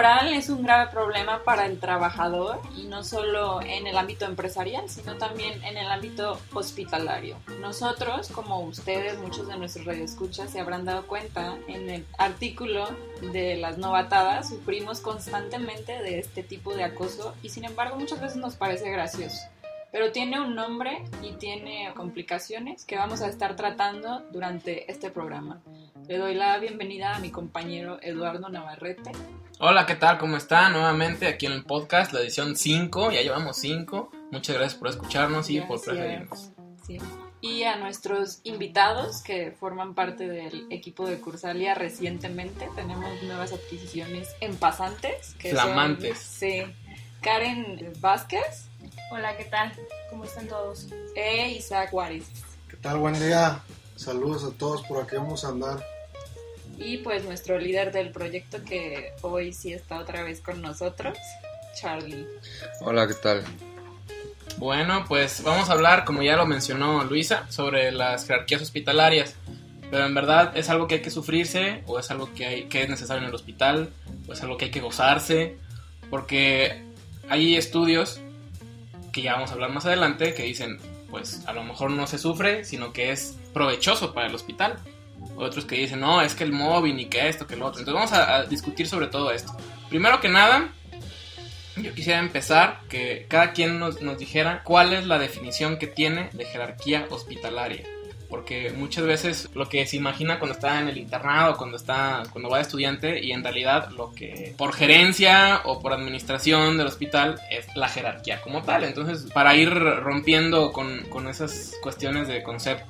laboral es un grave problema para el trabajador y no solo en el ámbito empresarial, sino también en el ámbito hospitalario. Nosotros, como ustedes, muchos de nuestros radioescuchas se habrán dado cuenta en el artículo de las novatadas, sufrimos constantemente de este tipo de acoso y sin embargo muchas veces nos parece gracioso pero tiene un nombre y tiene complicaciones que vamos a estar tratando durante este programa. Le doy la bienvenida a mi compañero Eduardo Navarrete. Hola, ¿qué tal? ¿Cómo está? Nuevamente aquí en el podcast, la edición 5, ya llevamos 5. Muchas gracias por escucharnos y por preferirnos. Sí. Y a nuestros invitados que forman parte del equipo de Cursalia recientemente, tenemos nuevas adquisiciones en pasantes. Que Flamantes. sí. Karen Vázquez Hola, ¿qué tal? ¿Cómo están todos? E Isaac Juárez. ¿Qué tal? Buen día. Saludos a todos, por aquí vamos a andar. Y pues nuestro líder del proyecto que hoy sí está otra vez con nosotros, Charlie. Hola, ¿qué tal? Bueno, pues vamos a hablar, como ya lo mencionó Luisa, sobre las jerarquías hospitalarias. Pero en verdad es algo que hay que sufrirse, o es algo que, hay, que es necesario en el hospital, o es algo que hay que gozarse, porque hay estudios que ya vamos a hablar más adelante, que dicen, pues a lo mejor no se sufre, sino que es provechoso para el hospital. Otros que dicen, no, es que el móvil, y que esto, que lo otro. Entonces vamos a, discutir sobre todo esto. Primero que nada, yo quisiera empezar que cada quien nos, nos dijera cuál es la definición que tiene de jerarquía hospitalaria porque muchas veces lo que se imagina cuando está en el internado, cuando está, cuando va de estudiante, y en realidad lo que por gerencia o por administración del hospital es la jerarquía como tal. Entonces, para ir rompiendo con, con esas cuestiones de concepto.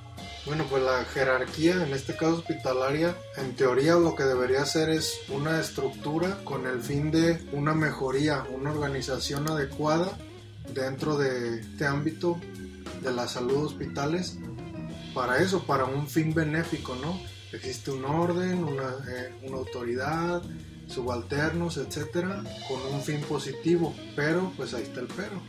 Bueno, pues la jerarquía, en este caso hospitalaria, en teoría lo que debería ser es una estructura con el fin de una mejoría, una organización adecuada dentro de este ámbito de la salud hospitales para eso, para un fin benéfico, ¿no? Existe un orden, una, eh, una autoridad, subalternos, etcétera, con un fin positivo, pero pues ahí está el pero.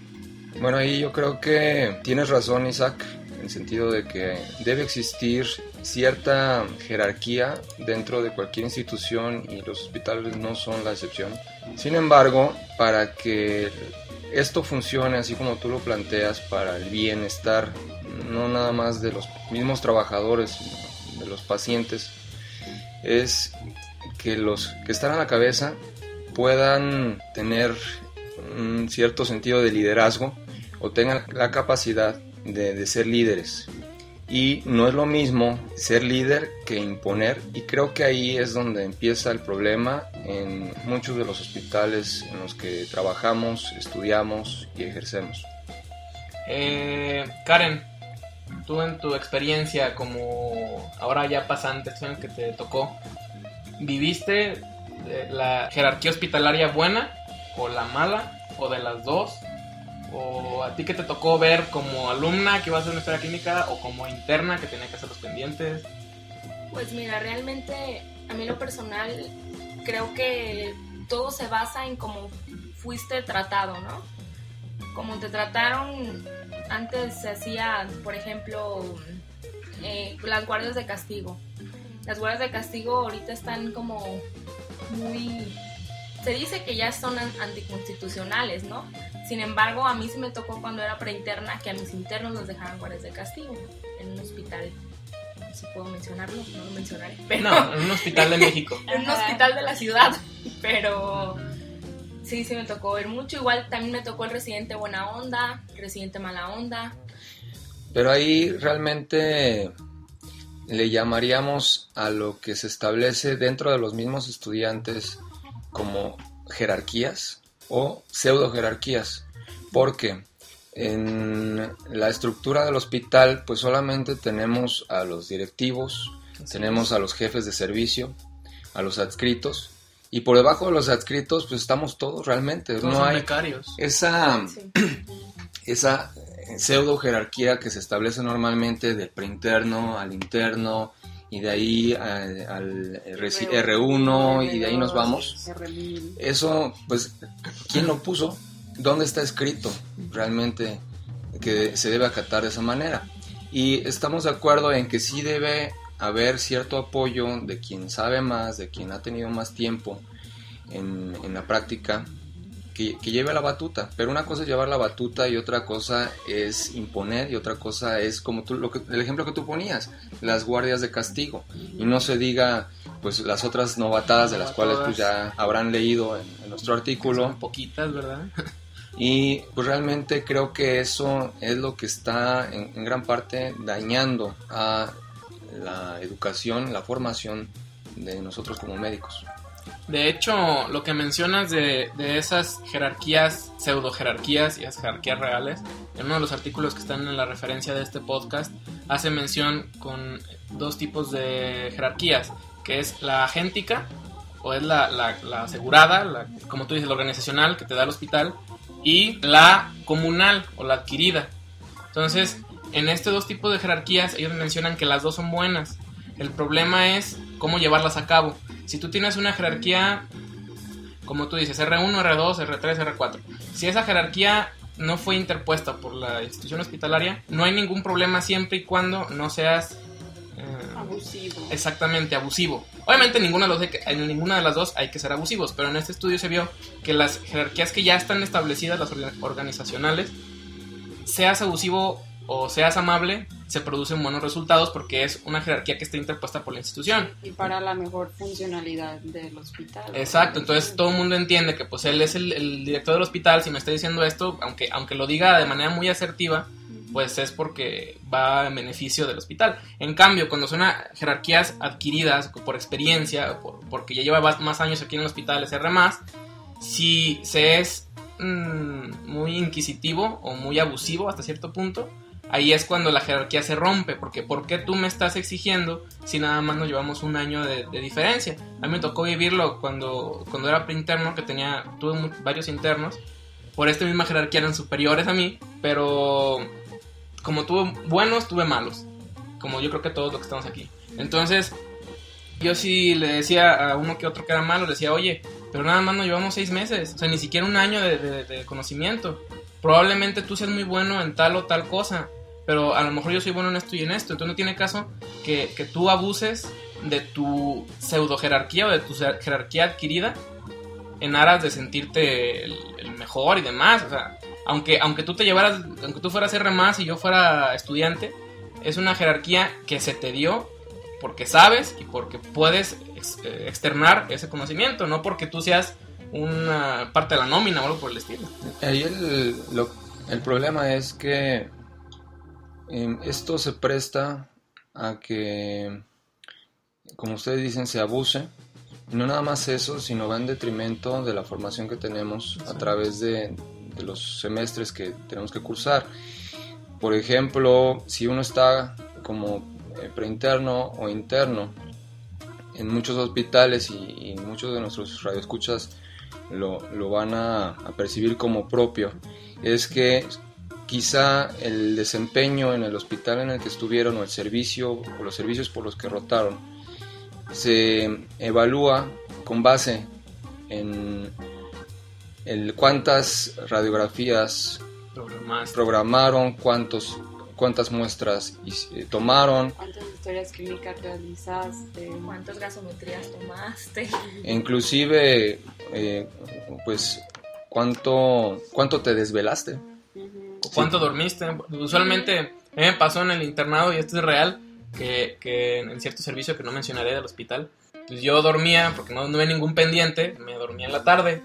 Bueno, ahí yo creo que tienes razón, Isaac, en sentido de que debe existir cierta jerarquía dentro de cualquier institución y los hospitales no son la excepción. Sin embargo, para que esto funcione así como tú lo planteas para el bienestar no nada más de los mismos trabajadores, de los pacientes, es que los que están a la cabeza puedan tener un cierto sentido de liderazgo o tengan la capacidad de, de, ser líderes. Y no es lo mismo ser líder que imponer y creo que ahí es donde empieza el problema en muchos de los hospitales en los que trabajamos, estudiamos y ejercemos. Eh, Karen, tú en tu experiencia como ahora ya pasante, que te tocó, ¿viviste la jerarquía hospitalaria buena o la mala o de las dos? ¿O a ti que te tocó ver como alumna que iba a hacer una historia clínica o como interna que tenía que hacer los pendientes? Pues mira, realmente a mí lo personal creo que todo se basa en cómo fuiste tratado, ¿no? Como te trataron antes se hacía, por ejemplo, eh, las guardias de castigo. Las guardias de castigo ahorita están como muy... Se dice que ya son anticonstitucionales, ¿no? Sin embargo, a mí se me tocó cuando era preinterna que a mis internos los dejaban guardias de castigo en un hospital. No si puedo mencionarlo, no lo mencionaré. Pero, no, en un hospital de México. en un hospital de la ciudad. Pero sí, sí me tocó ver mucho. Igual también me tocó el residente buena onda, el residente mala onda. Pero ahí realmente le llamaríamos a lo que se establece dentro de los mismos estudiantes como jerarquías o pseudo jerarquías. Porque en la estructura del hospital pues solamente tenemos a los directivos, tenemos a los jefes de servicio, a los adscritos y por debajo de los adscritos, pues estamos todos realmente. no hay esa, esa pseudo jerarquía que se establece normalmente del preinterno al interno y de ahí al, R1 y de ahí nos vamos. Eso, pues, ¿quién lo puso? ¿Dónde está escrito realmente que se debe acatar de esa manera? Y estamos de acuerdo en que sí debe haber cierto apoyo de quien sabe más, de quien ha tenido más tiempo en, en la práctica que, que, lleve la batuta. Pero una cosa es llevar la batuta y otra cosa es imponer y otra cosa es como tú, lo que, el ejemplo que tú ponías, las guardias de castigo. Y no se diga pues las otras novatadas de las cuales pues ya habrán leído en, en nuestro artículo. Poquitas, ¿verdad? Y pues realmente creo que eso es lo que está en, en, gran parte dañando a la educación, la formación de nosotros como médicos. De hecho, lo que mencionas de, de esas jerarquías, pseudo jerarquías y las jerarquías reales, en uno de los artículos que están en la referencia de este podcast, hace mención con dos tipos de jerarquías, que es la agéntica, o es la, la, asegurada, como tú dices, la organizacional que te da el hospital, y la comunal o la adquirida. Entonces, en estos dos tipos de jerarquías, ellos mencionan que las dos son buenas. El problema es cómo llevarlas a cabo. Si tú tienes una jerarquía, como tú dices, R1, R2, R3, R4, si esa jerarquía no fue interpuesta por la institución hospitalaria, no hay ningún problema siempre y cuando no seas eh, abusivo. Exactamente, abusivo. Obviamente ninguna de, los, en ninguna de las dos hay que ser abusivos, pero en este estudio se vio que las jerarquías que ya están establecidas, las organizacionales, seas abusivo o seas amable, se producen buenos resultados porque es una jerarquía que está interpuesta por la institución. Y para la mejor funcionalidad del hospital. Exacto, entonces todo el mundo entiende que pues él es el, el, director del hospital, si me está diciendo esto, aunque, aunque lo diga de manera muy asertiva, pues es porque va en beneficio del hospital. En cambio, cuando son jerarquías adquiridas por experiencia, por, porque ya lleva más años aquí en el hospital, SR+, si se es mmm, muy inquisitivo o muy abusivo hasta cierto punto, ahí es cuando la jerarquía se rompe, porque ¿por qué tú me estás exigiendo si nada más nos llevamos un año de, diferencia? A mí me tocó vivirlo cuando, cuando era preinterno, que tenía, tuve varios internos, por esta misma jerarquía eran superiores a mí, pero como tuve buenos, tuve malos, como yo creo que todos los que estamos aquí. Entonces, yo sí le decía a uno que otro que era malo, le decía, oye, pero nada más nos llevamos seis meses, o sea, ni siquiera un año de, de, de conocimiento. Probablemente tú seas muy bueno en tal o tal cosa, pero a lo mejor yo soy bueno en esto y en esto. Entonces no tiene caso que, que tú abuses de tu pseudo jerarquía o de tu jerarquía adquirida en aras de sentirte el, el, mejor y demás. O sea, aunque, aunque tú te llevaras, aunque tú fueras R más y yo fuera estudiante, es una jerarquía que se te dio porque sabes y porque puedes ex, eh, externar ese conocimiento, no porque tú seas una parte de la nómina o algo por el estilo. Ahí el, lo, el problema es que esto se presta a que, como ustedes dicen, se abuse. Y no nada más eso, sino va en detrimento de la formación que tenemos a través de, de los semestres que tenemos que cursar. Por ejemplo, si uno está como preinterno o interno en muchos hospitales y, y muchos de nuestros radioescuchas lo, lo van a, a percibir como propio, es que quizá el desempeño en el hospital en el que estuvieron o el servicio o los servicios por los que rotaron se evalúa con base en el cuántas radiografías Programaste. programaron, cuántos cuántas muestras eh, tomaron, cuántas historias clínicas realizaste, cuántas gasometrías tomaste, e inclusive eh, pues cuánto cuánto te desvelaste. ¿Cuánto sí. dormiste? Usualmente a mí me pasó en el internado, y esto es real, que, que en cierto servicio que no mencionaré del hospital, pues yo dormía, porque no, no había ningún pendiente, me dormía en la tarde,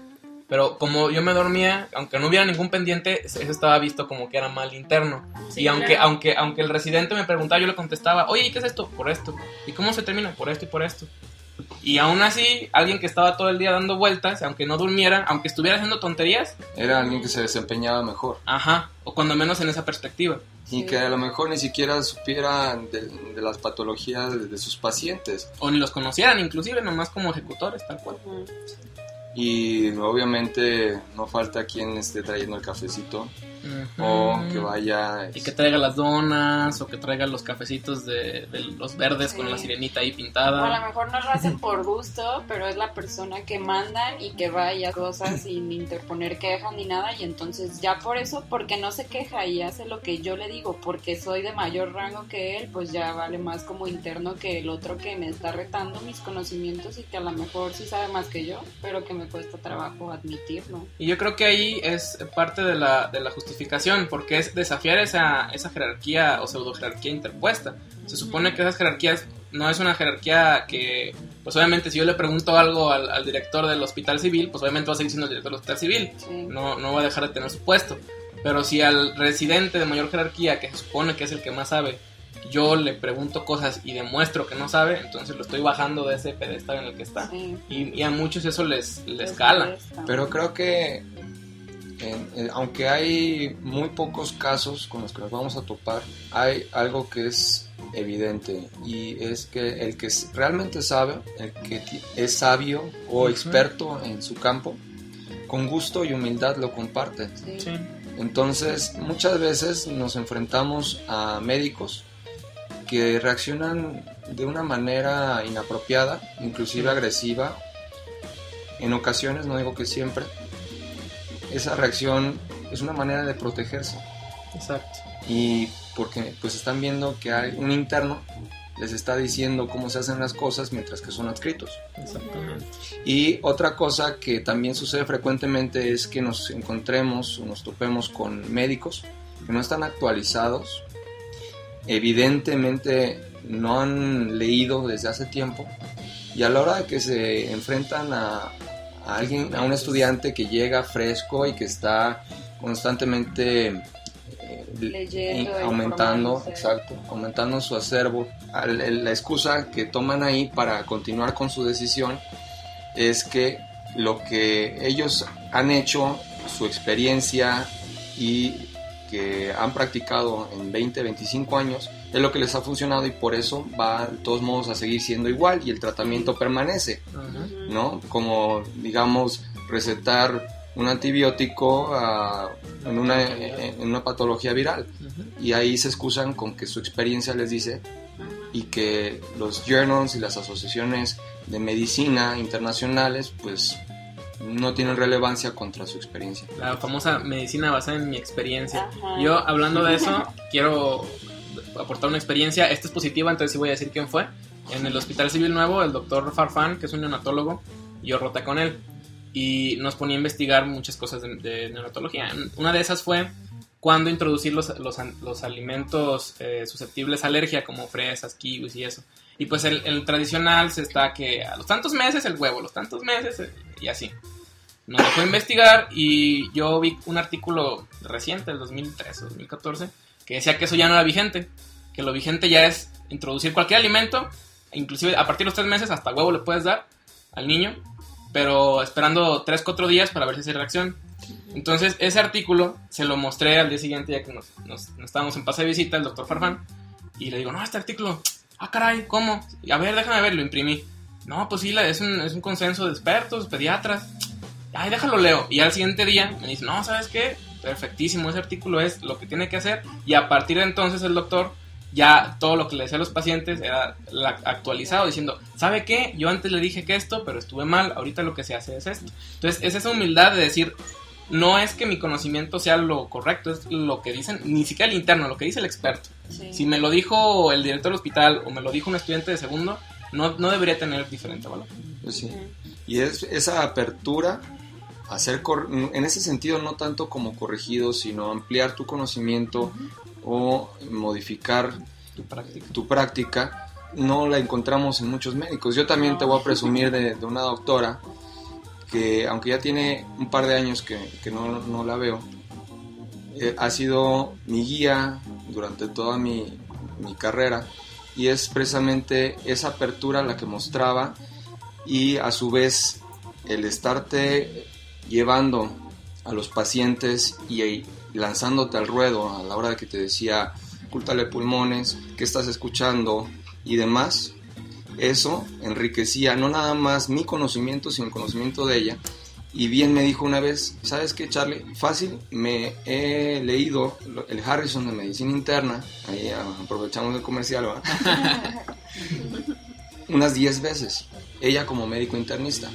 pero como yo me dormía, aunque no hubiera ningún pendiente, eso estaba visto como que era mal interno. Sí, y aunque, claro. aunque, aunque el residente me preguntaba, yo le contestaba, oye, ¿qué es esto? Por esto. ¿Y cómo se termina? Por esto y por esto. Y aún así, alguien que estaba todo el día dando vueltas, aunque no durmiera, aunque estuviera haciendo tonterías. Era alguien que se desempeñaba mejor. Ajá, o cuando menos en esa perspectiva. Y sí. que a lo mejor ni siquiera supiera de, de, las patologías de, de, sus pacientes. O ni los conocieran, inclusive, nomás como ejecutores, tal cual. Y obviamente no falta quien esté trayendo el cafecito o que vaya... Y que traiga las donas, o que traiga los cafecitos de, de los verdes con la sirenita ahí O a pintada. lo mejor no lo hacen por gusto, pero es la persona que mandan y que vaya cosas sin interponer quejas ni nada. Y entonces ya por eso, porque no se queja y hace lo que yo le digo, porque soy de mayor rango que él, pues ya vale más como interno que el otro que me está retando mis conocimientos y que a lo mejor sí sabe más que yo, pero que me cuesta trabajo admitirlo. Y yo creo que ahí es parte de la, de la justificación, porque es desafiar esa, esa jerarquía o pseudo jerarquía interpuesta. Se supone que esas jerarquías no es una jerarquía que, pues obviamente si yo le pregunto algo al, al director del hospital civil, pues obviamente va a seguir siendo el director del hospital civil. Sí. no, no va a dejar de tener su puesto. Pero si al residente de mayor jerarquía, que se supone que es el que más sabe, yo le pregunto cosas y demuestro que no sabe, entonces lo estoy bajando de ese pedestal en el que está. Sí. Y, y a muchos eso les, les Les cala. molesta. Pero creo que, en- en- aunque hay muy pocos casos con los que nos vamos a topar, hay algo que es evidente y es que el que realmente sabe, el que es sabio o experto en su campo, con gusto y humildad lo comparte. Sí. Sí. Entonces, muchas veces nos enfrentamos a médicos que reaccionan de una manera inapropiada, inclusive agresiva. En ocasiones, no digo que siempre, esa reacción es una manera de protegerse. Exacto. Y porque pues están viendo que hay un interno les está diciendo cómo se hacen las cosas mientras que son adscritos. Exactamente. Y otra cosa que también sucede frecuentemente es que nos encontremos o nos topemos con médicos que no están actualizados, evidentemente no han leído desde hace tiempo y a la hora de que se enfrentan a, a alguien, a un estudiante que llega fresco y que está constantemente eh, Leyendo, aumentando, exacto, aumentando su acervo. La excusa que toman ahí para continuar con su decisión es que lo que ellos han hecho, su experiencia y que han practicado en 20, 25 años, es lo que les ha funcionado y por eso va de todos modos a seguir siendo igual y el tratamiento permanece. Ajá. ¿no? Como, digamos, recetar un antibiótico ah, en, una, en una patología viral. Ujú. Y ahí se excusan con que su experiencia les dice y que los journals y las asociaciones de medicina internacionales, pues, no tienen relevancia contra su experiencia. La famosa medicina basada en mi experiencia. Ajá. Yo, hablando de eso, quiero aportar una experiencia. Esta es positiva, entonces sí voy a decir quién fue. En el Hospital Civil Nuevo, el doctor Farfán, que es un neonatólogo, yo roté con él y nos ponía a investigar muchas cosas de, de neonatología. Una de esas fue cuándo introducir los, los, los alimentos eh, susceptibles a alergia, como fresas, kiwis y eso. Y pues el, el tradicional se está que a los tantos meses el huevo, los tantos meses eh, y así. Nos dejó investigar y yo vi un artículo reciente, del 2013 o 2014, que decía que eso ya no era vigente, que lo vigente ya es introducir cualquier alimento, inclusive a partir de los tres meses hasta huevo le puedes dar al niño, pero esperando 3, 4 días para ver si hace reacción. Entonces ese artículo se lo mostré al día siguiente ya que nos, estábamos en pase de visita, el doctor Farfán, y le digo, no, este artículo, ah, caray, ¿cómo? A ver, déjame ver, lo imprimí. No, pues sí, es un, es un consenso de expertos, pediatras. Ay, déjalo leo. Y al siguiente día me dice, no, ¿sabes qué? Perfectísimo, ese artículo es lo que tiene que hacer. Y a partir de entonces el doctor ya todo lo que le decía a los pacientes era actualizado diciendo, ¿sabe qué? Yo antes le dije que esto, pero estuve mal, ahorita lo que se hace es esto. Entonces es esa humildad de decir, no es que mi conocimiento sea lo correcto, es lo que dicen, ni siquiera el interno, lo que dice el experto. Sí. Si me lo dijo el director del hospital o me lo dijo un estudiante de segundo, no, no debería tener diferente valor. Pues sí. Y es esa apertura cor- en ese sentido, no tanto como corregido, sino ampliar tu conocimiento o modificar Tu práctica. tu práctica, no la encontramos en muchos médicos. Yo también te voy a presumir de, de una doctora que, aunque ya tiene un par de años que, que no, no la veo, eh, ha sido mi guía durante toda mi, mi carrera y es precisamente esa apertura la que mostraba y a su vez el estarte llevando a los pacientes y lanzándote al ruedo a la hora de que te decía cúltale pulmones, qué estás escuchando y demás, eso enriquecía no nada más mi conocimiento, sino el conocimiento de ella Y bien me dijo una vez, ¿sabes qué, Charlie? Fácil, me he leído el Harrison de Medicina Interna, ahí aprovechamos el comercial, ¿verdad? unas 10 veces, ella como médico internista.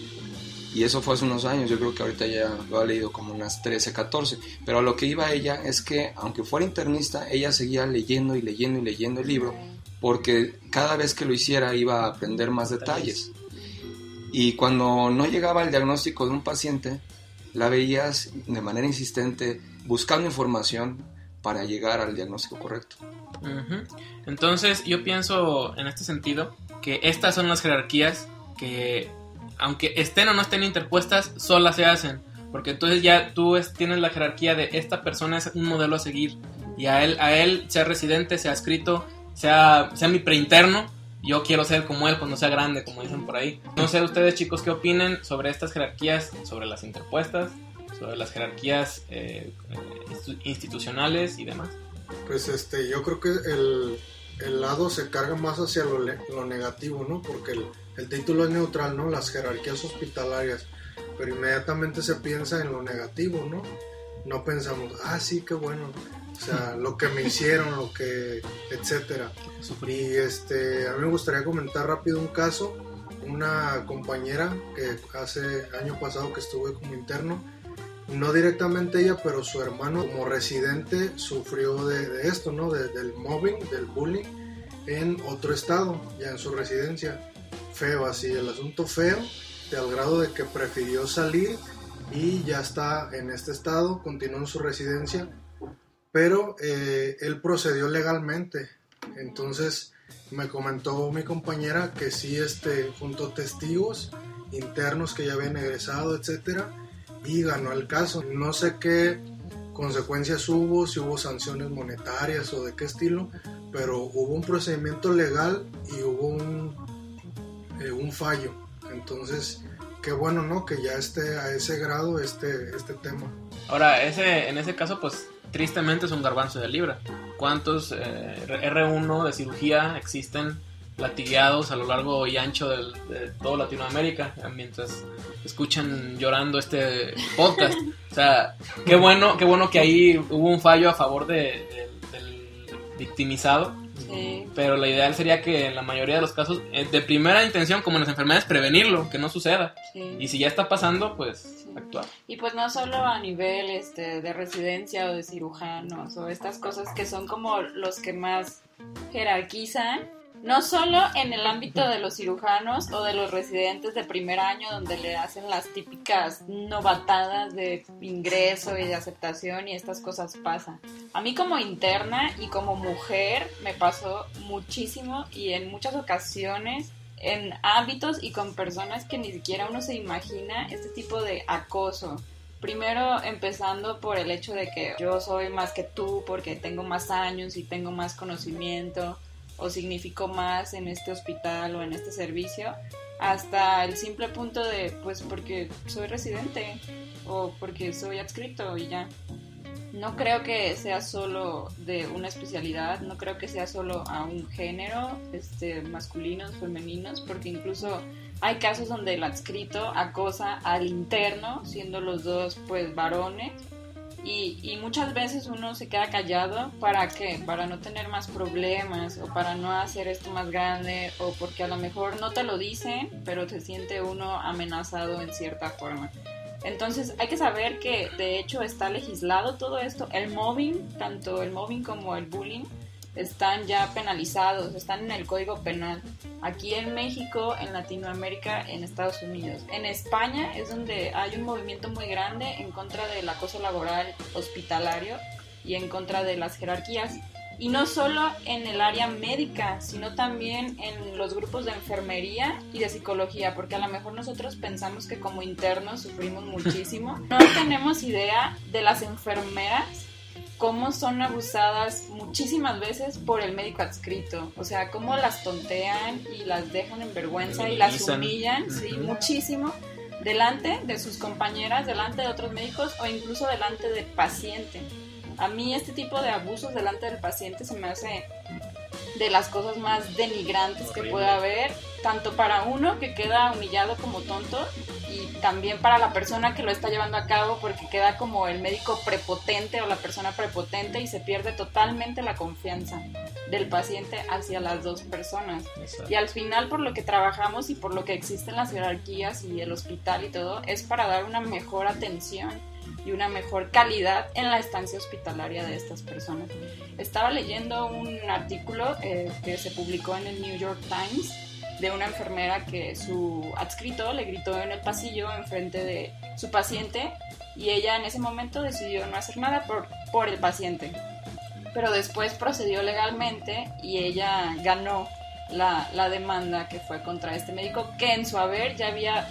Y eso fue hace unos años, yo creo que ahorita ya lo ha leído como unas 13, 14. Pero a lo que iba ella es que, aunque fuera internista, ella seguía leyendo y leyendo y leyendo el libro, porque cada vez que lo hiciera iba a aprender más detalles. Y cuando no llegaba el diagnóstico de un paciente, la veías de manera insistente buscando información para llegar al diagnóstico correcto. Entonces yo pienso en este sentido que estas son las jerarquías que aunque estén o no estén interpuestas, solas se hacen. Porque entonces ya tú tienes la jerarquía de esta persona es un modelo a seguir. Y a él, a él sea residente, sea escrito, sea, sea mi preinterno, yo quiero ser como él cuando sea grande, como dicen por ahí. No sé ustedes chicos qué opinen sobre estas jerarquías, sobre las interpuestas, sobre las jerarquías eh, institucionales y demás. Pues este, yo creo que el, el lado se carga más hacia lo, lo negativo, ¿no? Porque el, el título es neutral, ¿no? Las jerarquías hospitalarias, pero inmediatamente se piensa en lo negativo, ¿no? No pensamos, ah, sí, qué bueno, o sea, lo que me hicieron, lo que, etcétera. Y este, a mí me gustaría comentar rápido un caso, una compañera que hace año pasado que estuve como interno, no directamente ella, pero su hermano como residente sufrió de, esto, ¿no? del mobbing, del bullying en otro estado, ya en su residencia feo, así, el asunto feo, de al grado de que prefirió salir y ya está en este estado, continuó en su residencia, pero eh, él procedió legalmente. Entonces me comentó mi compañera que sí, este, junto testigos internos que ya habían egresado, etcétera, y ganó el caso. No sé qué consecuencias hubo, si hubo sanciones monetarias o de qué estilo, pero hubo un procedimiento legal y hubo un un fallo. Entonces, qué bueno, ¿no? Que ya esté a ese grado este, este tema. Ahora, ese, en ese caso, pues tristemente es un garbanzo de libra. ¿Cuántos eh, R1 de cirugía existen latigueados a lo largo y ancho de toda Latinoamérica mientras escuchan llorando este podcast? O sea, qué bueno, qué bueno que ahí hubo un fallo a favor de, del victimizado pero la ideal sería que en la mayoría de los casos, eh, de primera intención, como en las enfermedades, prevenirlo, que no suceda. Y si ya está pasando, pues actuar. Y pues no solo a nivel este, de residencia o de cirujanos o estas cosas que son como los que más jerarquizan, no solo en el ámbito de los cirujanos o de los residentes de primer año donde le hacen las típicas novatadas de ingreso y de aceptación y estas cosas pasan. A mí como interna y como mujer me pasó muchísimo y en muchas ocasiones en ámbitos y con personas que ni siquiera uno se imagina este tipo de acoso. Primero empezando por el hecho de que yo soy más que tú porque tengo más años y tengo más conocimiento o significó más en este hospital o en este servicio, hasta el simple punto de, pues porque soy residente o porque soy adscrito y ya. No creo que sea solo de una especialidad, no creo que sea solo a un género, este, masculinos, femeninos, porque incluso hay casos donde el adscrito acosa al interno, siendo los dos pues varones, y, muchas veces uno se queda callado para qué, para no tener más problemas o para no hacer esto más grande o porque a lo mejor no te lo dicen, pero se siente uno amenazado en cierta forma. Entonces hay que saber que de hecho está legislado todo esto, el mobbing, tanto el mobbing como el bullying, están ya penalizados, están en el Código Penal. Aquí en México, en Latinoamérica, en Estados Unidos. En España es donde hay un movimiento muy grande en contra del acoso laboral hospitalario y en contra de las jerarquías. Y no solo en el área médica, sino también en los grupos de enfermería y de psicología, porque a lo mejor nosotros pensamos que como internos sufrimos muchísimo. No tenemos idea de las enfermeras cómo son abusadas muchísimas veces por el médico adscrito. O sea, cómo las tontean y las dejan en vergüenza y las humillan, sí, muchísimo, delante de sus compañeras, delante de otros médicos o incluso delante del paciente. A mí este tipo de abusos delante del paciente se me hace de las cosas más denigrantes que puede haber, tanto para uno que queda humillado como tonto también para la persona que lo está llevando a cabo porque queda como el médico prepotente o la persona prepotente y se pierde totalmente la confianza del paciente hacia las dos personas. Y al final por lo que trabajamos y por lo que existen las jerarquías y el hospital y todo es para dar una mejor atención y una mejor calidad en la estancia hospitalaria de estas personas. Estaba leyendo un artículo eh, que se publicó en el New York Times de una enfermera que su adscrito le gritó en el pasillo enfrente de su paciente y ella en ese momento decidió no hacer nada por, por el paciente. Pero después procedió legalmente y ella ganó la, la demanda que fue contra este médico que en su haber ya había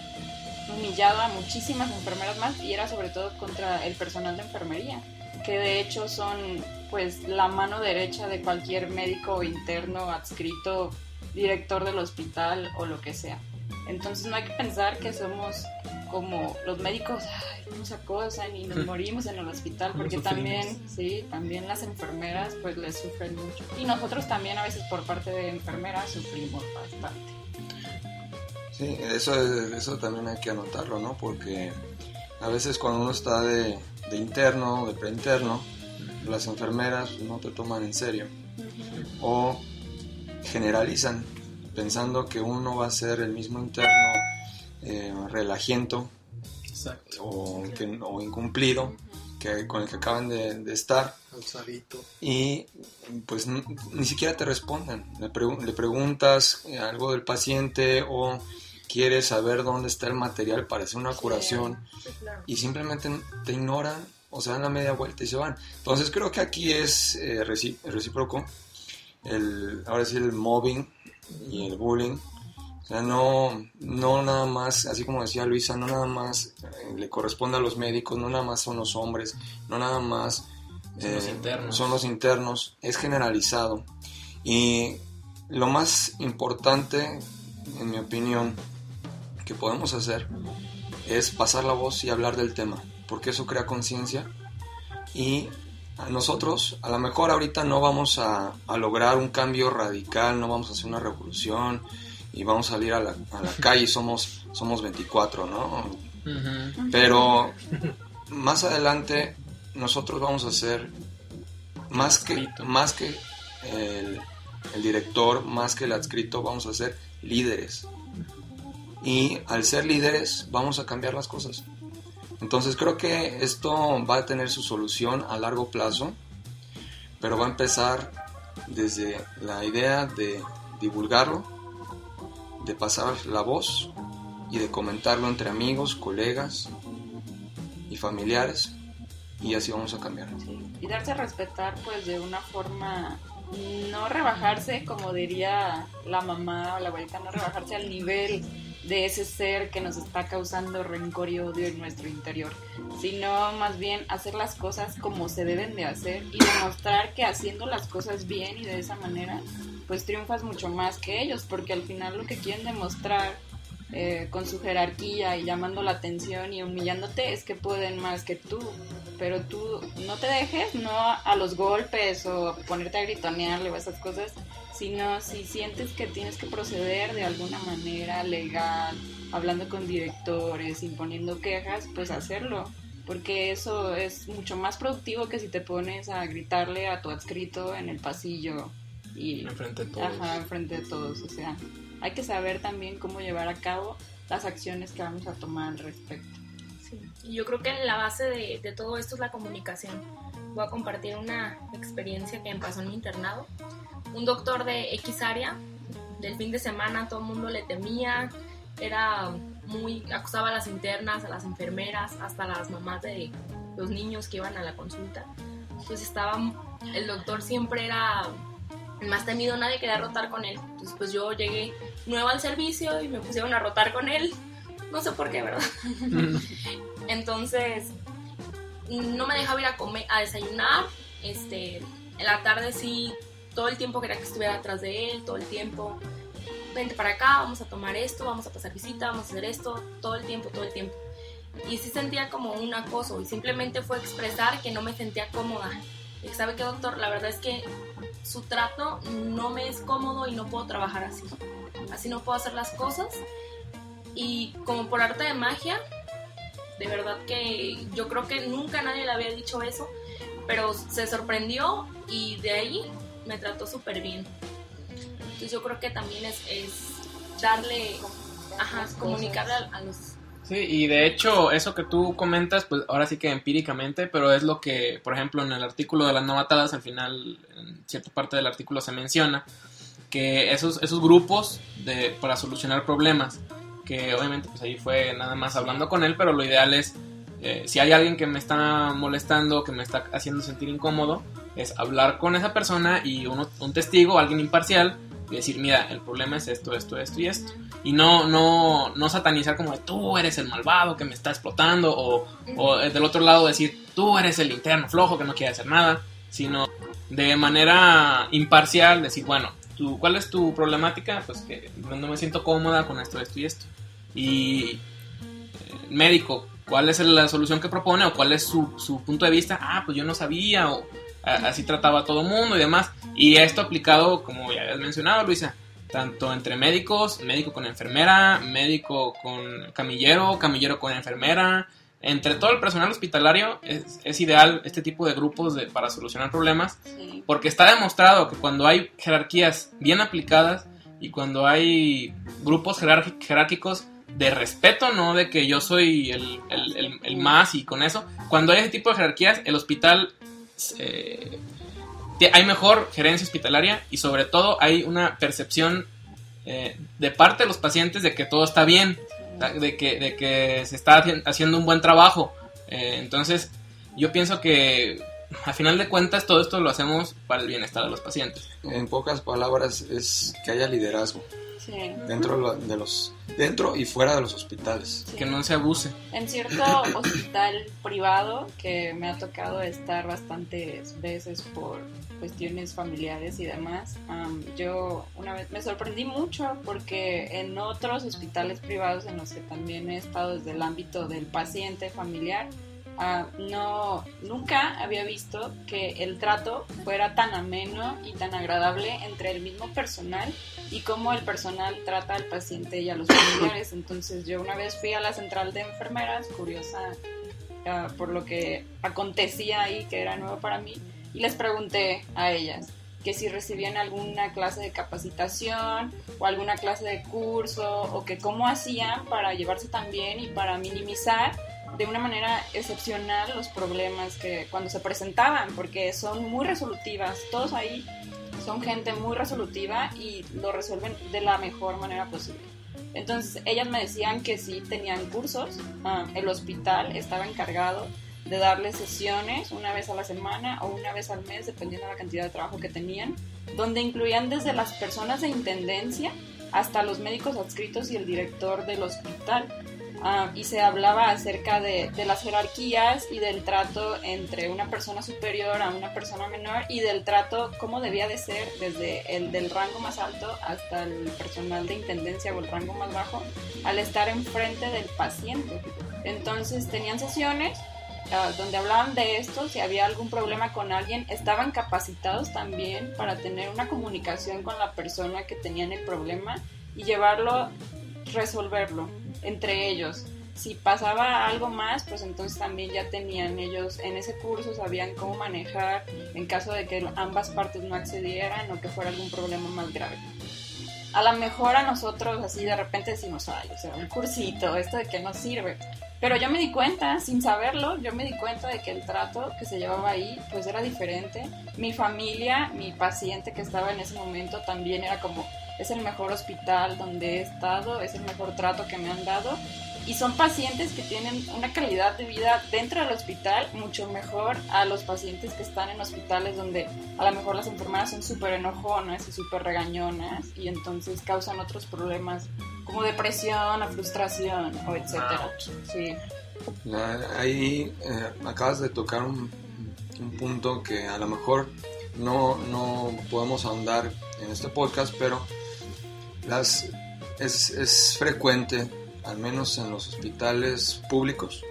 humillado a muchísimas enfermeras más y era sobre todo contra el personal de enfermería que de hecho son pues la mano derecha de cualquier médico interno adscrito director del hospital o lo que sea. Entonces no hay que pensar que somos como los médicos, ay, nos acosan y nos morimos en el hospital, porque también, sí, también las enfermeras pues les sufren mucho. Y nosotros también a veces por parte de enfermeras sufrimos bastante. Sí, eso, eso también hay que anotarlo, ¿no? Porque a veces cuando uno está de, de interno, de preinterno, las enfermeras no te toman en serio. O generalizan pensando que uno va a ser el mismo interno eh, relajiento o, o, incumplido que, con el que acaban de, estar. Y pues ni siquiera te responden. Le, le, preguntas algo del paciente o quieres saber dónde está el material para hacer una curación y simplemente te ignoran o se dan la media vuelta y se van. Entonces creo que aquí es eh, recíproco el, ahora sí el mobbing y el bullying. O sea, no, no nada más, así como decía Luisa, no nada más eh, le corresponde a los médicos, no nada más son los hombres, no nada más son, los eh, internos. son los internos, es generalizado. Y lo más importante, en mi opinión, que podemos hacer es pasar la voz y hablar del tema, porque eso crea conciencia y nosotros a lo mejor ahorita no vamos a, lograr un cambio radical, no vamos a hacer una revolución y vamos a salir a la, a la calle y somos, somos 24, ¿no? Pero más adelante nosotros vamos a ser más que, más que el, el director, más que el adscrito, vamos a ser líderes. Y al ser líderes vamos a cambiar las cosas. Entonces creo que esto va a tener su solución a largo plazo, pero va a empezar desde la idea de divulgarlo, de pasar la voz y de comentarlo entre amigos, colegas y familiares y así vamos a cambiar. Y darse a respetar pues de una forma no rebajarse como diría la mamá o la abuelita, no rebajarse al nivel de ese ser que nos está causando rencor y odio en nuestro interior, sino más bien hacer las cosas como se deben de hacer y demostrar que haciendo las cosas bien y de esa manera, pues triunfas mucho más que ellos, porque al final lo que quieren demostrar eh, con su jerarquía y llamando la atención y humillándote es que pueden más que tú, pero tú no te dejes, no a los golpes o ponerte a gritonearle o esas cosas, sino si sientes que tienes que proceder de alguna manera legal, hablando con directores, imponiendo quejas, pues hacerlo, porque eso es mucho más productivo que si te pones a gritarle a tu adscrito en el pasillo y enfrente de todos. Ajá, enfrente de todos, o sea, hay que saber también cómo llevar a cabo las acciones que vamos a tomar al respecto. Sí. Y yo creo que la base de, de todo esto es la comunicación. Voy a compartir una experiencia que me pasó en mi internado un doctor de X área. Del fin de semana todo el mundo le temía, era muy, acusaba a las internas, a las enfermeras, hasta a las mamás de los niños que iban a la consulta. Pues estaba, el doctor siempre era el más temido, nadie quería rotar con él. Entonces pues yo llegué nueva al servicio y me pusieron a rotar con él. No sé por qué, ¿verdad? Entonces no me dejaba ir a comer, a desayunar. Este, en la tarde sí todo el tiempo quería que estuviera atrás de él, todo el tiempo. Vente para acá, vamos a tomar esto, vamos a pasar visita, vamos a hacer esto, todo el tiempo, todo el tiempo. Y sí sentía como un acoso y simplemente fue expresar que no me sentía cómoda. Y sabe que doctor, la verdad es que su trato no me es cómodo y no puedo trabajar así. Así no puedo hacer las cosas. Y como por arte de magia, De verdad que yo creo que nunca nadie le había dicho eso, pero se sorprendió y de ahí me trató súper bien. Entonces yo creo que también es, es darle, ajá, comunicarle a, a los Sí, y de hecho, eso que tú comentas, pues ahora sí que empíricamente, pero es lo que, por ejemplo, en el artículo de las novatadas, al final, en cierta parte del artículo se menciona, que esos, esos grupos de, para solucionar problemas, que obviamente pues ahí fue nada más hablando con él, pero lo ideal es, eh, si hay alguien que me está molestando, que me está haciendo sentir incómodo, es hablar con esa persona y uno, un testigo, alguien imparcial, y decir, mira, el problema es esto, esto, esto y esto. Y no, no, no satanizar como de tú eres el malvado que me está explotando, o, o del otro lado decir, tú eres el interno flojo que no quiere hacer nada, sino de manera imparcial decir, bueno, tú, ¿cuál es tu problemática? Pues que no me siento cómoda con esto, esto y esto. Y eh, médico, ¿cuál es la solución que propone o cuál es su, su punto de vista? Ah, pues yo no sabía, o a- así trataba a todo mundo y demás. Y esto aplicado, como ya habías mencionado, Luisa, tanto entre médicos, médico con enfermera, médico con camillero, camillero con enfermera. Entre todo el personal hospitalario es, es ideal este tipo de grupos de- para solucionar problemas Sí. porque está demostrado que cuando hay jerarquías bien aplicadas y cuando hay grupos jerárquicos de respeto, no de que yo soy el, el- el- más y con eso, cuando hay ese tipo de jerarquías, el hospital eh, hay mejor gerencia hospitalaria y sobre todo hay una percepción eh, de parte de los pacientes de que todo está bien, de que, de que se está haci- haciendo un buen trabajo. Eh, entonces, yo pienso que a final de cuentas todo esto lo hacemos para el bienestar de los pacientes. En pocas palabras es que haya liderazgo Sí. dentro de lo- de los dentro y fuera de los hospitales. Sí. Que no se abuse. En cierto hospital privado que me ha tocado estar bastantes veces por cuestiones familiares y demás, am, yo una vez me sorprendí mucho porque en otros hospitales privados en los que también he estado desde el ámbito del paciente familiar, ah, no, nunca había visto que el trato fuera tan ameno y tan agradable entre el mismo personal y cómo el personal trata al paciente y a los familiares. Entonces yo una vez fui a la central de enfermeras, curiosa ah, por lo que acontecía ahí, que era nuevo para mí, y les pregunté a ellas que si recibían alguna clase de capacitación o alguna clase de curso o que cómo hacían para llevarse tan bien y para minimizar de una manera excepcional los problemas que cuando se presentaban, porque son muy resolutivas, todos ahí son gente muy resolutiva y lo resuelven de la mejor manera posible. Entonces ellas me decían que sí tenían cursos, ah, el hospital estaba encargado de darles sesiones una vez a la semana o una vez al mes, dependiendo de la cantidad de trabajo que tenían, donde incluían desde las personas de intendencia hasta los médicos adscritos y el director del hospital. Ah, y se hablaba acerca de, de las jerarquías y del trato entre una persona superior a una persona menor y del trato cómo debía de ser desde el del rango más alto hasta el personal de intendencia o el rango más bajo al estar enfrente del paciente. Entonces tenían sesiones ah, donde hablaban de esto, si había algún problema con alguien, estaban capacitados también para tener una comunicación con la persona que tenían el problema y llevarlo, resolverlo entre ellos. Si pasaba algo más, pues entonces también ya tenían ellos en ese curso, sabían cómo manejar en caso de que ambas partes no accedieran o que fuera algún problema más grave. A lo mejor a nosotros así de repente decimos, ay, o sea, un cursito, esto de que no sirve. Pero yo me di cuenta, sin saberlo, yo me di cuenta de que el trato que se llevaba ahí, pues era diferente. Mi familia, mi paciente que estaba en ese momento también era como, es el mejor hospital donde he estado, es el mejor trato que me han dado. Y son pacientes que tienen una calidad de vida dentro del hospital mucho mejor a los pacientes que están en hospitales donde a lo mejor las enfermeras son súper enojonas y súper regañonas y entonces causan otros problemas como depresión o frustración o etcétera. Sí. Ahí eh, acabas de tocar un, un punto que a lo mejor no, no podemos ahondar en este podcast, pero las, es, es frecuente, al menos en los hospitales públicos,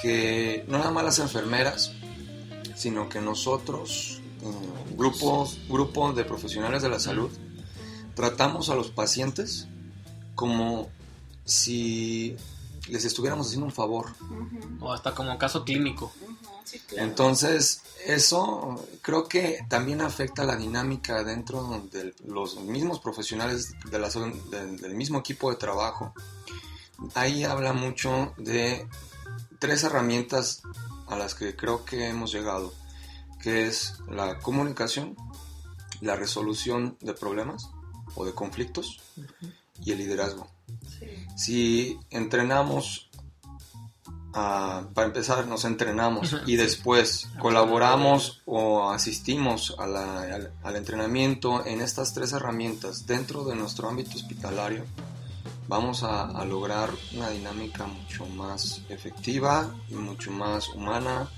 que no nada más las enfermeras, sino que nosotros, eh, grupos, grupos de profesionales de la salud, tratamos a los pacientes como si les estuviéramos haciendo un favor. O hasta como caso clínico. Sí, claro. Entonces, eso creo que también afecta la dinámica dentro de los mismos profesionales de la, del, mismo equipo de trabajo. Ahí habla mucho de tres herramientas a las que creo que hemos llegado, que es la comunicación, la resolución de problemas o de conflictos y el liderazgo. Sí. Si entrenamos, ah, para empezar, nos entrenamos y después colaboramos o asistimos a la- al, al entrenamiento en estas tres herramientas. Dentro de nuestro ámbito hospitalario, vamos a, a lograr una dinámica mucho más efectiva y mucho más humana,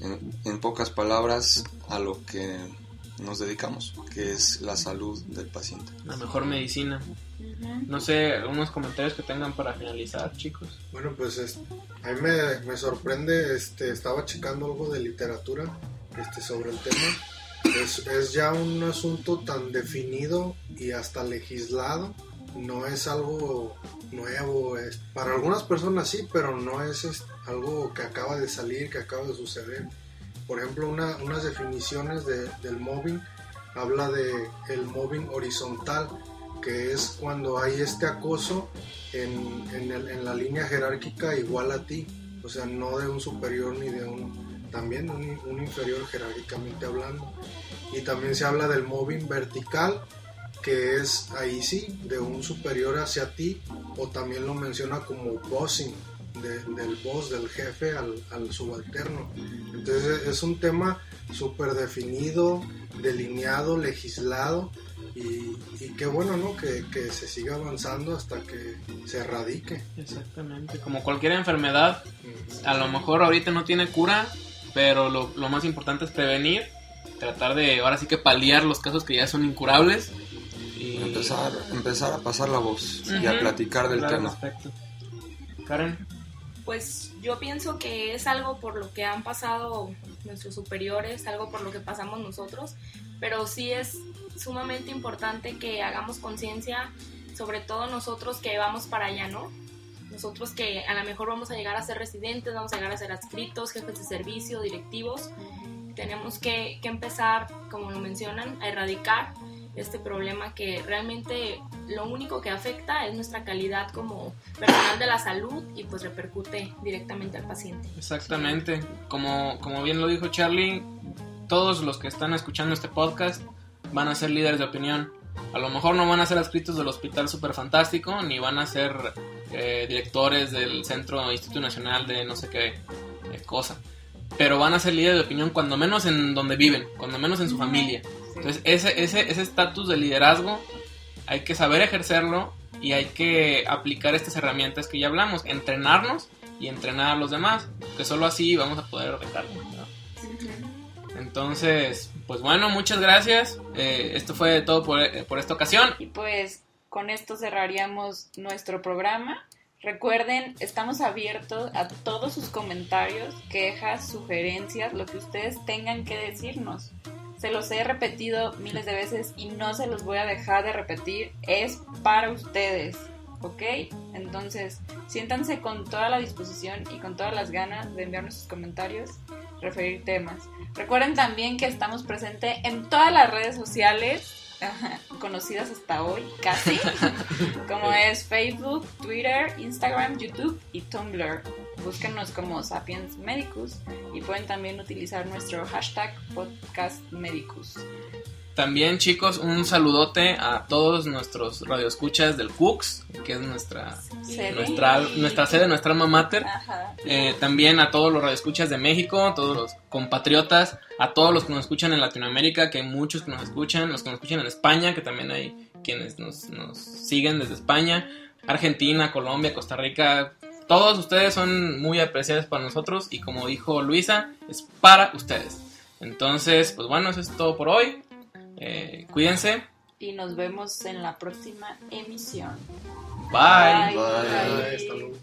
en, en pocas palabras, a lo que nos dedicamos, que es la salud del paciente. La mejor medicina. No sé, unos comentarios que tengan para finalizar, chicos. Bueno, pues es- a mí me, me sorprende, este, estaba checando algo de literatura este, sobre el tema. Es, es ya un asunto tan definido y hasta legislado, no es algo nuevo. es- para algunas personas sí, pero no es, es algo que acaba de salir, que acaba de suceder. Por ejemplo, una- unas definiciones de- del mobbing habla de el mobbing horizontal, que es cuando hay este acoso en, en el- en la línea jerárquica igual a ti, o sea, no de un superior ni de un, también un, un inferior jerárquicamente hablando. Y también se habla del mobbing vertical, que es ahí sí, de un superior hacia ti, o también lo menciona como bossing, de- del boss, del jefe al, al subalterno. Entonces es un tema súper definido, delineado, legislado, y, y qué bueno, ¿no? Que, que se siga avanzando hasta que se erradique. Exactamente. Como cualquier enfermedad, a lo mejor ahorita no tiene cura, pero lo, lo más importante es prevenir, tratar de ahora sí que paliar los casos que ya son incurables. Y Empezar, empezar a pasar la voz y a platicar del al tema. respecto. Karen, Pues yo pienso que es algo por lo que han pasado nuestros superiores, algo por lo que pasamos nosotros, pero sí es sumamente importante que hagamos conciencia, sobre todo nosotros que vamos para allá, ¿no? Nosotros que a lo mejor vamos a llegar a ser residentes, vamos a llegar a ser adscritos, jefes de servicio, directivos, tenemos que, que empezar, como lo mencionan, a erradicar este problema que realmente lo único que afecta es nuestra calidad como personal de la salud y pues repercute directamente al paciente. exactamente. Como, como bien lo dijo Charlie, todos los que están escuchando este podcast van a ser líderes de opinión. A lo mejor no van a ser adscritos del Hospital Super Fantástico, ni van a ser eh, directores del Centro Instituto Nacional de no sé qué eh, cosa. Pero van a ser líderes de opinión cuando menos en donde viven, cuando menos en su familia. Entonces, ese ese ese estatus de liderazgo hay que saber ejercerlo y hay que aplicar estas herramientas que ya hablamos, entrenarnos y entrenar a los demás, que solo así vamos a poder erradicarlo. ¿no? Entonces, pues bueno, muchas gracias. Eh, esto fue todo por, eh, por esta ocasión. Y pues con esto cerraríamos nuestro programa. Recuerden, estamos abiertos a todos sus comentarios, quejas, sugerencias, lo que ustedes tengan que decirnos. Se los he repetido miles de veces y no se los voy a dejar de repetir. Es para ustedes, ¿ok? Entonces, siéntanse con toda la disposición y con todas las ganas de enviarnos sus comentarios, referir temas. Recuerden también que estamos presentes en todas las redes sociales conocidas hasta hoy, casi, como es Facebook, Twitter, Instagram, YouTube y Tumblr. Búsquenos como Sapiens Medicus y pueden también utilizar nuestro hashtag podcast Medicus. También, chicos, un saludote a todos nuestros radioescuchas del Cooks, que es nuestra, Sede. nuestra, nuestra sede, nuestra alma mater. Ajá. Eh, también a todos los radioescuchas de México, a todos los compatriotas, a todos los que nos escuchan en Latinoamérica, que hay muchos que nos escuchan, los que nos escuchan en España, que también hay quienes nos, nos siguen desde España, Argentina, Colombia, Costa Rica. Todos ustedes son muy apreciados para nosotros y como dijo Luisa, es para ustedes. Entonces, pues bueno, eso es todo por hoy. Eh, cuídense. Y nos vemos en la próxima emisión. Bye. Bye. Bye. Hasta luego.